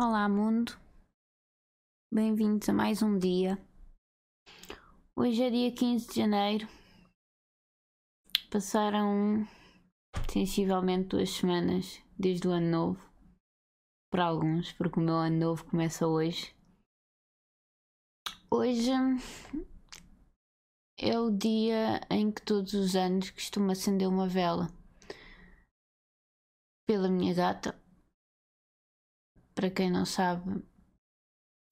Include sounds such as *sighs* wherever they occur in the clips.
Olá, mundo. Bem-vindos a mais um dia. Hoje é dia 15 de janeiro. Passaram sensivelmente duas semanas desde o ano novo. Para alguns, porque o meu ano novo começa hoje. Hoje é o dia em que todos os anos costumo acender uma vela pela minha gata para quem não sabe,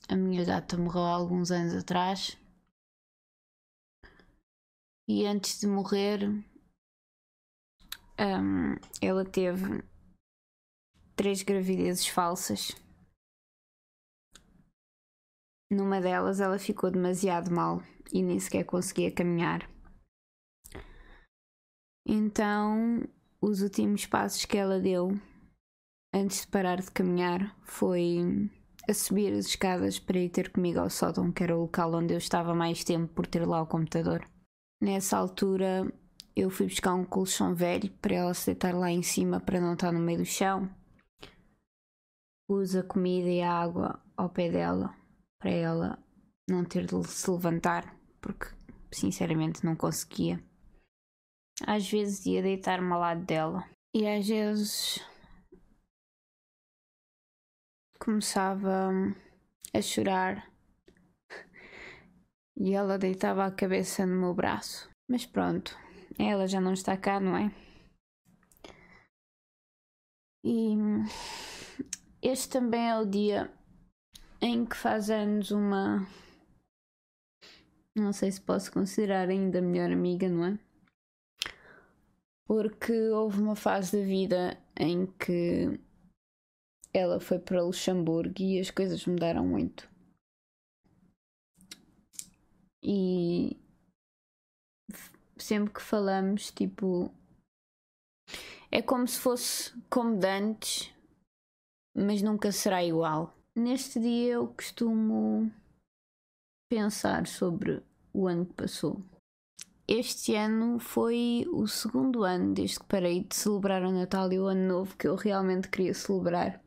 a minha gata morreu há alguns anos atrás. E antes de morrer, um, ela teve três gravidezes falsas. Numa delas, ela ficou demasiado mal e nem sequer conseguia caminhar. Então, os últimos passos que ela deu antes de parar de caminhar, foi a subir as escadas para ir ter comigo ao sótão, que era o local onde eu estava mais tempo por ter lá o computador. Nessa altura, eu fui buscar um colchão velho para ela se deitar lá em cima para não estar no meio do chão. Pus a comida e a água ao pé dela para ela não ter de se levantar, porque sinceramente não conseguia. Às vezes ia deitar-me ao lado dela e às vezes começava a chorar e ela deitava a cabeça no meu braço. Mas pronto, ela já não está cá, não é? E este também é o dia em que faz anos uma. Não sei se posso considerar ainda melhor amiga, não é? Porque houve uma fase da vida em que ela foi para Luxemburgo e as coisas mudaram muito. E sempre que falamos, tipo, é como se fosse como de antes, mas nunca será igual. Neste dia eu costumo pensar sobre o ano que passou. Este ano foi o segundo ano desde que parei de celebrar o Natal e o Ano Novo que eu realmente queria celebrar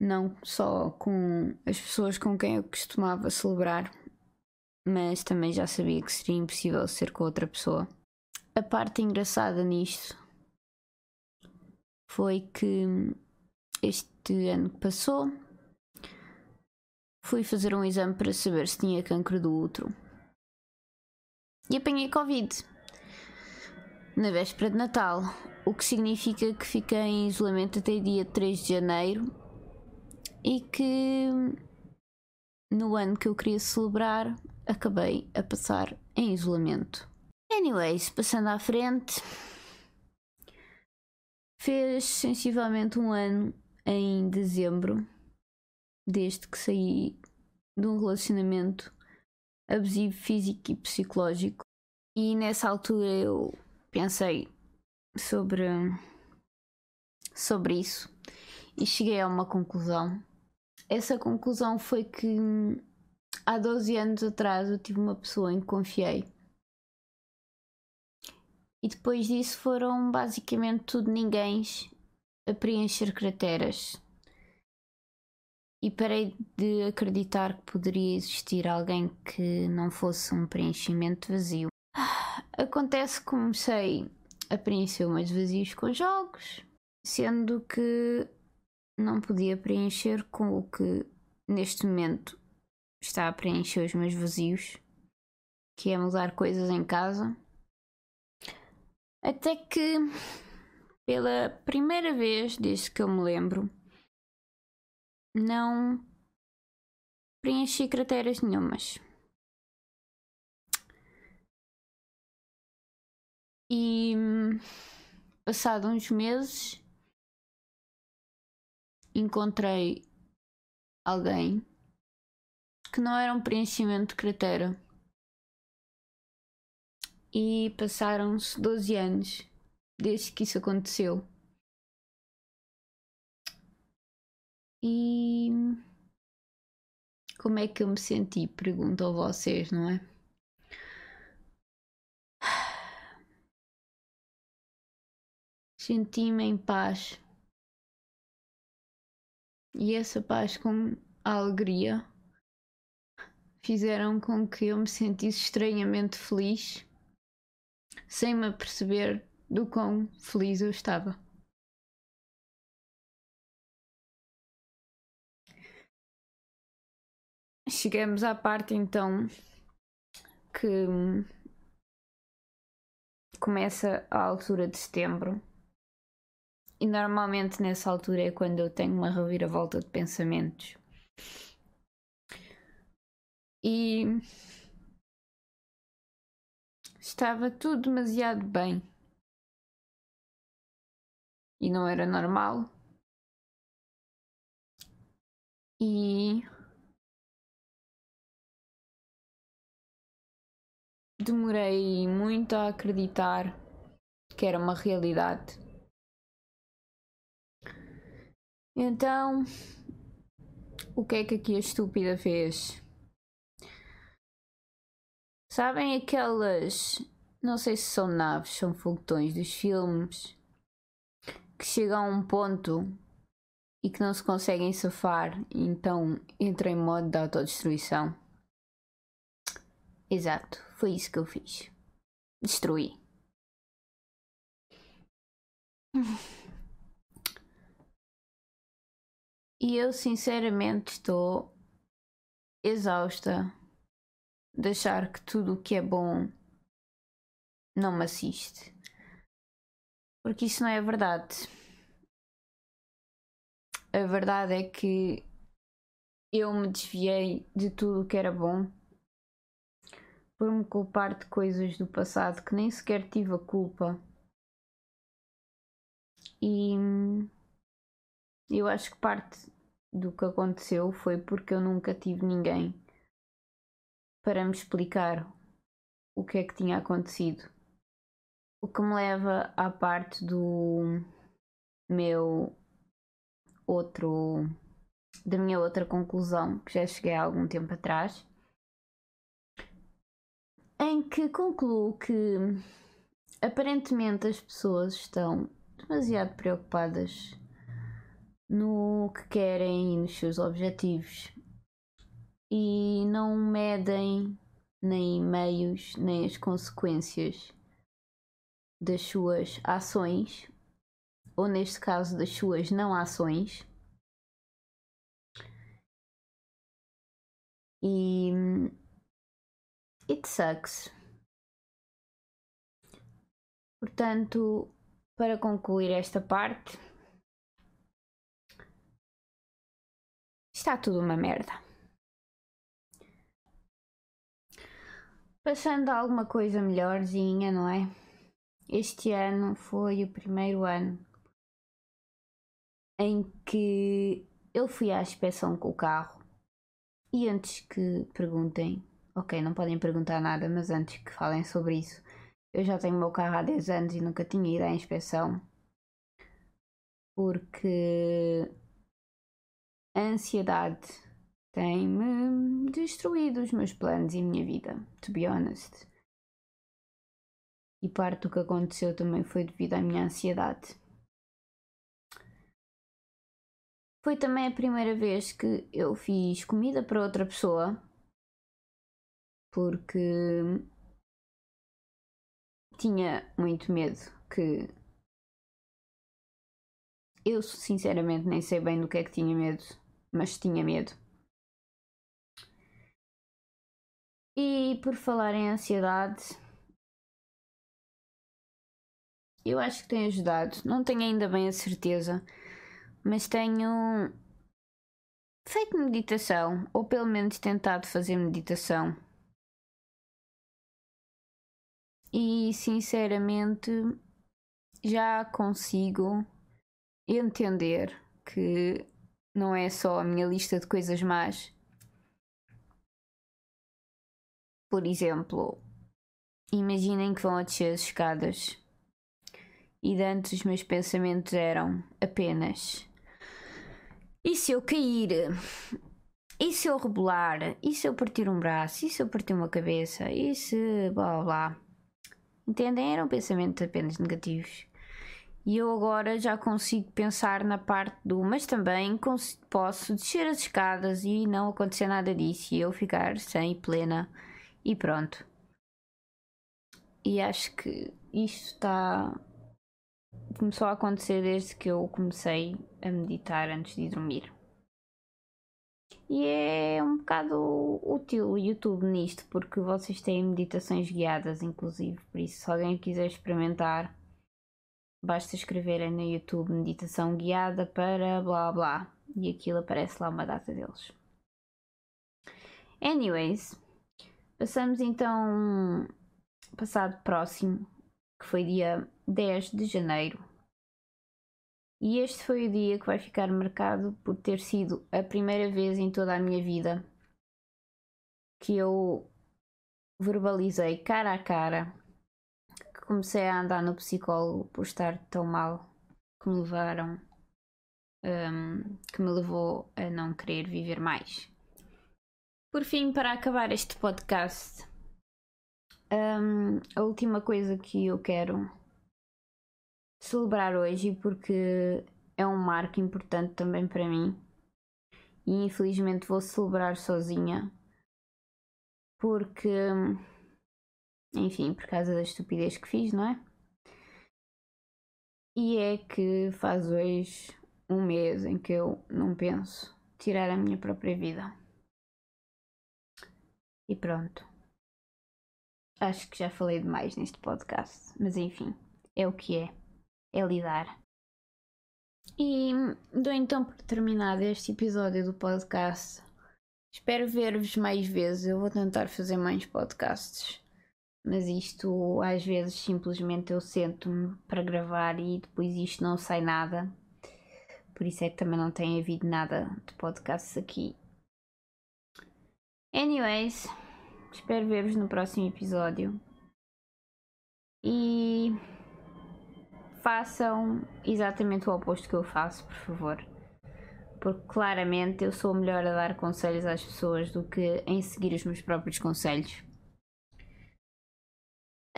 não só com as pessoas com quem eu costumava celebrar, mas também já sabia que seria impossível ser com outra pessoa. A parte engraçada nisto foi que este ano que passou fui fazer um exame para saber se tinha cancro do útero e apanhei Covid na véspera de Natal, o que significa que fiquei em isolamento até dia 3 de janeiro e que no ano que eu queria celebrar acabei a passar em isolamento. Anyways, passando à frente, fez sensivelmente um ano em dezembro, desde que saí de um relacionamento abusivo físico e psicológico. E nessa altura eu pensei sobre, sobre isso e cheguei a uma conclusão essa conclusão foi que há 12 anos atrás eu tive uma pessoa em que confiei. E depois disso foram basicamente tudo ninguém a preencher crateras. E parei de acreditar que poderia existir alguém que não fosse um preenchimento vazio. *sighs* Acontece que comecei a preencher meus vazios com jogos, sendo que não podia preencher com o que neste momento está a preencher os meus vazios, que é mudar coisas em casa. Até que, pela primeira vez desde que eu me lembro, não preenchi crateras nenhumas. E passado uns meses encontrei alguém que não era um preenchimento de cratera. E passaram-se 12 anos desde que isso aconteceu. E como é que eu me senti? Pergunto a vocês, não é? *sighs* Senti-me em paz e essa paz com a alegria fizeram com que eu me sentisse estranhamente feliz, sem me aperceber do quão feliz eu estava. Chegamos à parte então que começa a altura de setembro. E normalmente nessa altura é quando eu tenho uma reviravolta de pensamentos. E estava tudo demasiado bem. E não era normal. E demorei muito a acreditar que era uma realidade. Então, o que é que aqui a estúpida fez? Sabem aquelas. Não sei se são naves, são foguetões dos filmes que chegam a um ponto e que não se conseguem safar, então entram em modo de autodestruição. Exato, foi isso que eu fiz. Destruí. E eu sinceramente estou exausta de achar que tudo o que é bom não me assiste. Porque isso não é verdade. A verdade é que eu me desviei de tudo o que era bom por me culpar de coisas do passado que nem sequer tive a culpa. E eu acho que parte do que aconteceu foi porque eu nunca tive ninguém para me explicar o que é que tinha acontecido. O que me leva à parte do meu outro da minha outra conclusão, que já cheguei há algum tempo atrás, em que concluo que aparentemente as pessoas estão demasiado preocupadas no que querem e nos seus objetivos. E não medem nem meios nem as consequências das suas ações ou neste caso das suas não ações. E it sucks. Portanto para concluir esta parte Está tudo uma merda. Passando a alguma coisa melhorzinha, não é? Este ano foi o primeiro ano em que eu fui à inspeção com o carro e antes que perguntem, ok, não podem perguntar nada, mas antes que falem sobre isso, eu já tenho o meu carro há 10 anos e nunca tinha ido à inspeção porque a ansiedade tem-me destruído os meus planos e a minha vida, to be honest. E parte do que aconteceu também foi devido à minha ansiedade. Foi também a primeira vez que eu fiz comida para outra pessoa, porque tinha muito medo que eu sinceramente nem sei bem do que é que tinha medo mas tinha medo. E por falar em ansiedade, eu acho que tem ajudado. Não tenho ainda bem a certeza, mas tenho feito meditação, ou pelo menos tentado fazer meditação. E sinceramente já consigo entender que não é só a minha lista de coisas más. Por exemplo, imaginem que vão a descer as escadas e de antes os meus pensamentos eram apenas: e se eu cair? E se eu rebolar? E se eu partir um braço? E se eu partir uma cabeça? E se blá blá? Entendem? Eram pensamentos apenas negativos. E eu agora já consigo pensar na parte do, mas também posso descer as escadas e não acontecer nada disso e eu ficar sem plena e pronto. E acho que isto está. começou a acontecer desde que eu comecei a meditar antes de dormir. E é um bocado útil o YouTube nisto, porque vocês têm meditações guiadas, inclusive. Por isso, se alguém quiser experimentar, basta escreverem no YouTube meditação guiada para blá blá e aquilo aparece lá uma data deles. Anyways, passamos então passado próximo, que foi dia 10 de janeiro. E este foi o dia que vai ficar marcado por ter sido a primeira vez em toda a minha vida que eu verbalizei cara a cara comecei a andar no psicólogo por estar tão mal que me levaram um, que me levou a não querer viver mais. Por fim, para acabar este podcast, um, a última coisa que eu quero celebrar hoje porque é um marco importante também para mim e infelizmente vou celebrar sozinha porque enfim, por causa da estupidez que fiz, não é? E é que faz hoje um mês em que eu não penso tirar a minha própria vida. E pronto. Acho que já falei demais neste podcast, mas enfim, é o que é. É lidar. E dou então por terminado este episódio do podcast. Espero ver-vos mais vezes. Eu vou tentar fazer mais podcasts. Mas isto às vezes simplesmente eu sento-me para gravar e depois isto não sai nada. Por isso é que também não tem havido nada de podcasts aqui. Anyways. Espero ver-vos no próximo episódio. E façam exatamente o oposto que eu faço, por favor. Porque claramente eu sou melhor a dar conselhos às pessoas do que em seguir os meus próprios conselhos.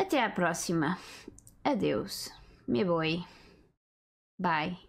Até à próxima. Adeus. Me boi. Bye.